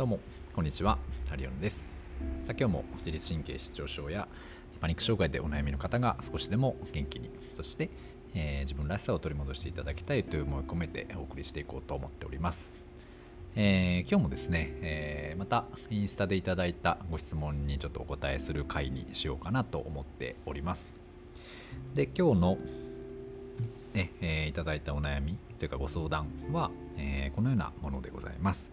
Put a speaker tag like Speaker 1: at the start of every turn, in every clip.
Speaker 1: どうもこんにちはハリオンです。さあ今日も自律神経失調症やパニック障害でお悩みの方が少しでも元気にそして、えー、自分らしさを取り戻していただきたいという思いを込めてお送りしていこうと思っております。えー、今日もですね、えー、またインスタでいただいたご質問にちょっとお答えする回にしようかなと思っております。で今日のねえー、いただいたお悩みというかご相談は、えー、このようなものでございます、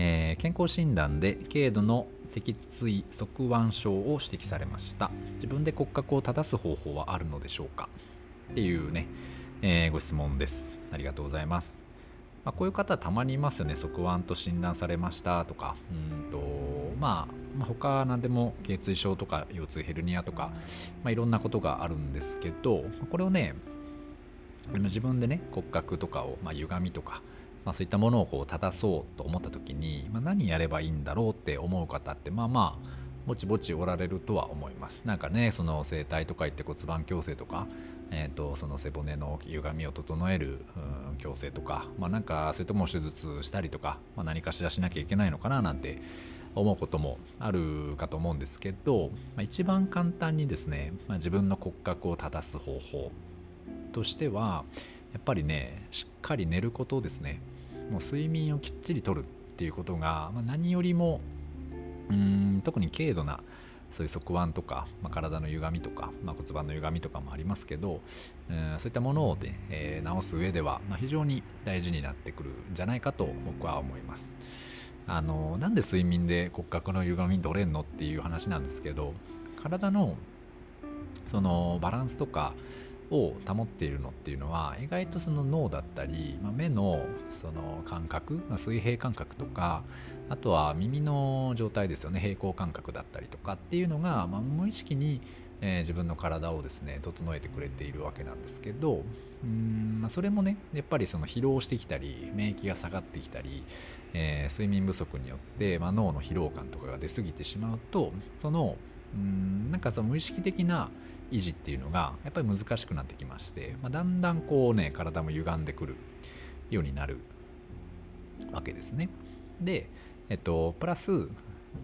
Speaker 1: えー、健康診断で軽度の脊椎側腕症を指摘されました。自分で骨格を正す方法はあるのでしょうか？っていうね、えご質問です。ありがとうございます。まあ、こういう方たまにいますよね。側腕と診断されましたとか。うんと、まあ、まあ他何でも頸椎症とか腰痛ヘルニアとか、まあ、いろんなことがあるんですけどこれをね自分でね骨格とかを、まあ、歪みとか、まあ、そういったものをこう正そうと思った時に、まあ、何やればいいんだろうって思う方ってまあまあぼちぼちおられるとは思います。なんかねその整体とか行って骨盤矯正とか、えーと、その背骨の歪みを整える、うん、矯正とかまあなんかそれとも手術したりとか、まあ、何かしらしなきゃいけないのかななんて思うこともあるかと思うんですけど、まあ、一番簡単にですね、まあ、自分の骨格を正す方法としてはやっぱりねしっかり寝ることですね。もう睡眠をきっちりとるっていうことが、まあ、何よりもうん特に軽度なそういう側腕とか、まあ、体の歪みとか、まあ、骨盤の歪みとかもありますけど、うんそういったものをね、えー、治す上では、まあ、非常に大事になってくるんじゃないかと僕は思います。あのなんで睡眠で骨格の歪み取れんのっていう話なんですけど体のそのバランスとかを保っているのっていうのは意外とその脳だったり、まあ、目のその感覚、まあ、水平感覚とかあとは耳の状態ですよね。平行感覚だったりとかっていうのが、まあ、無意識に、えー、自分の体をですね整えてくれているわけなんですけどうん、まあ、それもねやっぱりその疲労してきたり免疫が下がってきたり、えー、睡眠不足によって、まあ、脳の疲労感とかが出過ぎてしまうとそのうんなんかその無意識的な維持っていうのがやっぱり難しくなってきまして、まあ、だんだんこうね体も歪んでくるようになるわけですね。で、えっと、プラス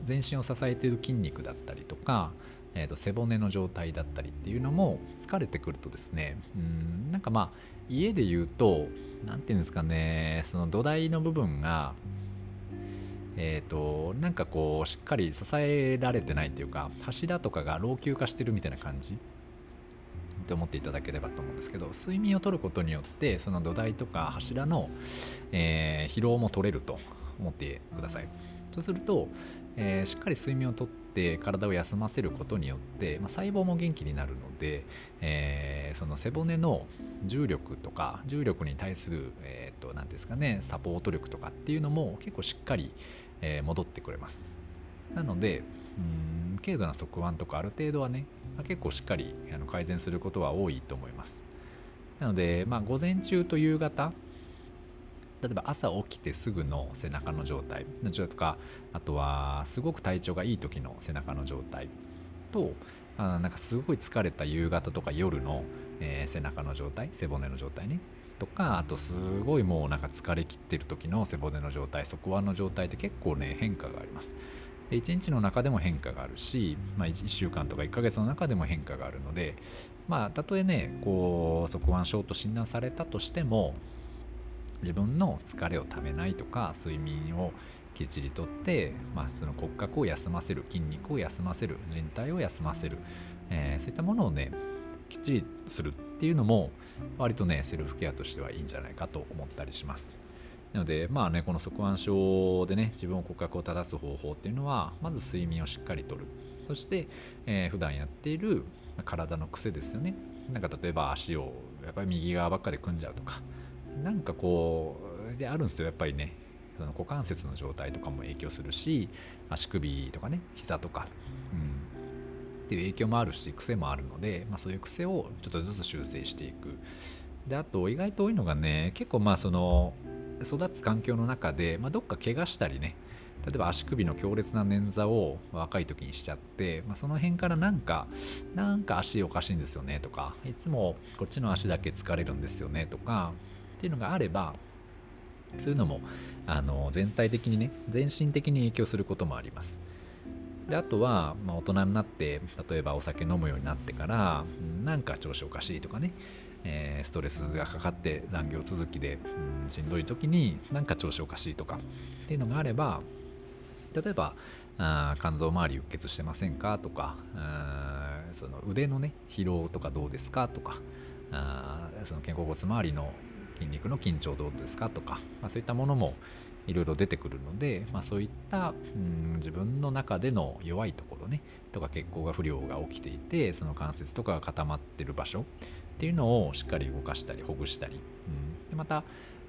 Speaker 1: 全身を支えている筋肉だったりとか、えっと、背骨の状態だったりっていうのも疲れてくるとですねうんなんかまあ家で言うと何て言うんですかねその土台の部分がえーと、なんかこうしっかり支えられてないというか柱とかが老朽化してるみたいな感じって思っていただければと思うんですけど睡眠をとることによってその土台とか柱の、えー、疲労も取れると思ってください。そうすると、えー、しっかり睡眠をとって体を休ませることによって、まあ、細胞も元気になるので、えー、その背骨の重力とか重力に対する、えーと、ですかねサポート力とかっていうのも結構しっかり、え戻ってくれます。なのでうん軽度な側腕とかある程度はね結構しっかりあの改善することは多いと思います。なので、まあ、午前中と夕方例えば朝起きてすぐの背中の状態とかあとはすごく体調がいい時の背中の状態とあなんかすごい疲れた夕方とか夜の、えー、背中の状態背骨の状態ねとかあとすごいもうなんか疲れきってる時の背骨の状態側腕の状態って結構ね変化があります。で1日の中でも変化があるし、まあ、1週間とか1ヶ月の中でも変化があるのでまあたとえねこう側腕症と診断されたとしても自分の疲れをためないとか睡眠をきっちりとって、まあ、その骨格を休ませる筋肉を休ませる人体を休ませる、えー、そういったものをねきっちりするっていうのも割とねセルフケアとしてはいいんじゃないかと思ったりします。なのでまあねこの側腕症でね自分を骨格を正す方法っていうのはまず睡眠をしっかりとる。そして、えー、普段やっている体の癖ですよね。なんか例えば足をやっぱり右側ばっかで組んじゃうとかなんかこうであるんですよやっぱりね。その股関節の状態とかも影響するし足首とかね膝とか、うん、っていう影響もあるし癖もあるので、まあ、そういう癖をちょっとずつ修正していく。であと意外と多いのがね結構まあその育つ環境の中で、まあ、どっか怪我したりね例えば足首の強烈な捻挫を若い時にしちゃって、まあ、その辺からなんかなんか足おかしいんですよねとかいつもこっちの足だけ疲れるんですよねとかっていうのがあればそういうのもあの全体的にね全身的に影響することもあります。であとは、まあ、大人になって例えばお酒飲むようになってからなんか調子おかしいとかね、えー、ストレスがかかって残業続きで、うん、しんどい時になんか調子おかしいとかっていうのがあれば例えばあ肝臓周りうっ血してませんかとかその腕のね疲労とかどうですかとかあその肩甲骨周りの筋肉の緊張どうですかとか、まあ、そういったものもいろいろ出てくるので、まあ、そういった、うん、自分の中での弱いところねとか血行が不良が起きていてその関節とかが固まってる場所っていうのをしっかり動かしたりほぐしたり、うん、でまた、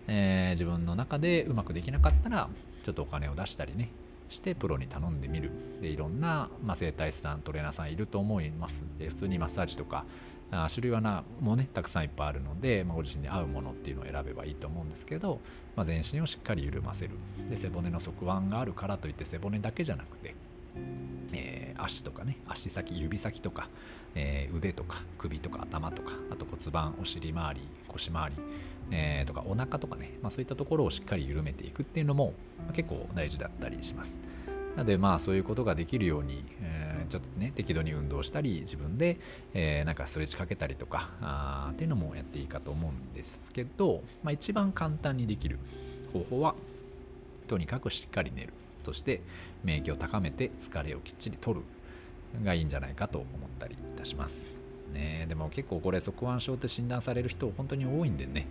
Speaker 1: えー、自分の中でうまくできなかったらちょっとお金を出したりねしてプロに頼んでみる。でいろんな、まあ、整体師さんトレーナーさんいると思います。で普通にマッサージとかあ種類はなもねたくさんいっぱいあるので、まあ、ご自身に合うものっていうのを選べばいいと思うんですけど、まあ、全身をしっかり緩ませるで背骨の側腕があるからといって背骨だけじゃなくて、えー、足とかね足先指先とか、えー、腕とか首とか頭とかあと骨盤お尻周り腰周り、えー、とかお腹とかね、まあ、そういったところをしっかり緩めていくっていうのも、結構大事だったりします。なのでまあそういうことができるように、え、ちょっとね適度に運動したり自分で、えー、なんかストレッチかけたりとかあっていうのもやっていいかと思うんですけど、まあ、一番簡単にできる方法はとにかくしっかり寝るそして免疫を高めて疲れをきっちりとるがいいんじゃないかと思ったりいたします。ね、でも結構これ側腕症って診断される人本当に多いんでね、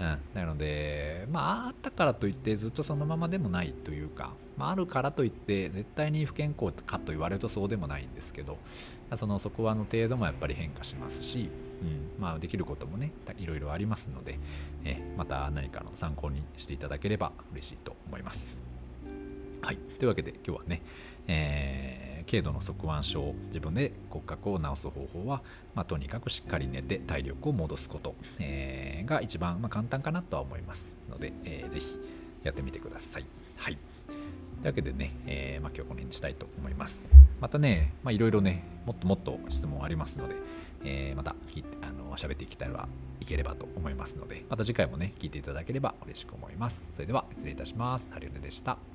Speaker 1: うん、なので、まあ、あったからといってずっとそのままでもないというか、まあ、あるからといって絶対に不健康かと言われるとそうでもないんですけど、その側腕の程度もやっぱり変化しますし、うん。まあ、できることもね、いろいろありますので、えまた何かの参考にしていただければ嬉しいと思います。はい、というわけで今日はね、えー軽度の側腕症自分で骨格を治す方法は、まあ、とにかくしっかり寝て体力を戻すこと、えー、が一番、まあ、簡単かなとは思いますので、えー、ぜひやってみてください。はいというわけでね、えー、まあ、今日この辺にしたいと思います。またね、まいろいろね、もっともっと質問ありますので、えー、また聞いてあの喋っていきたいいければと思いますので、また次回もね、聞いていただければ嬉しく思います。それでは失礼いたします。ハリウネでした。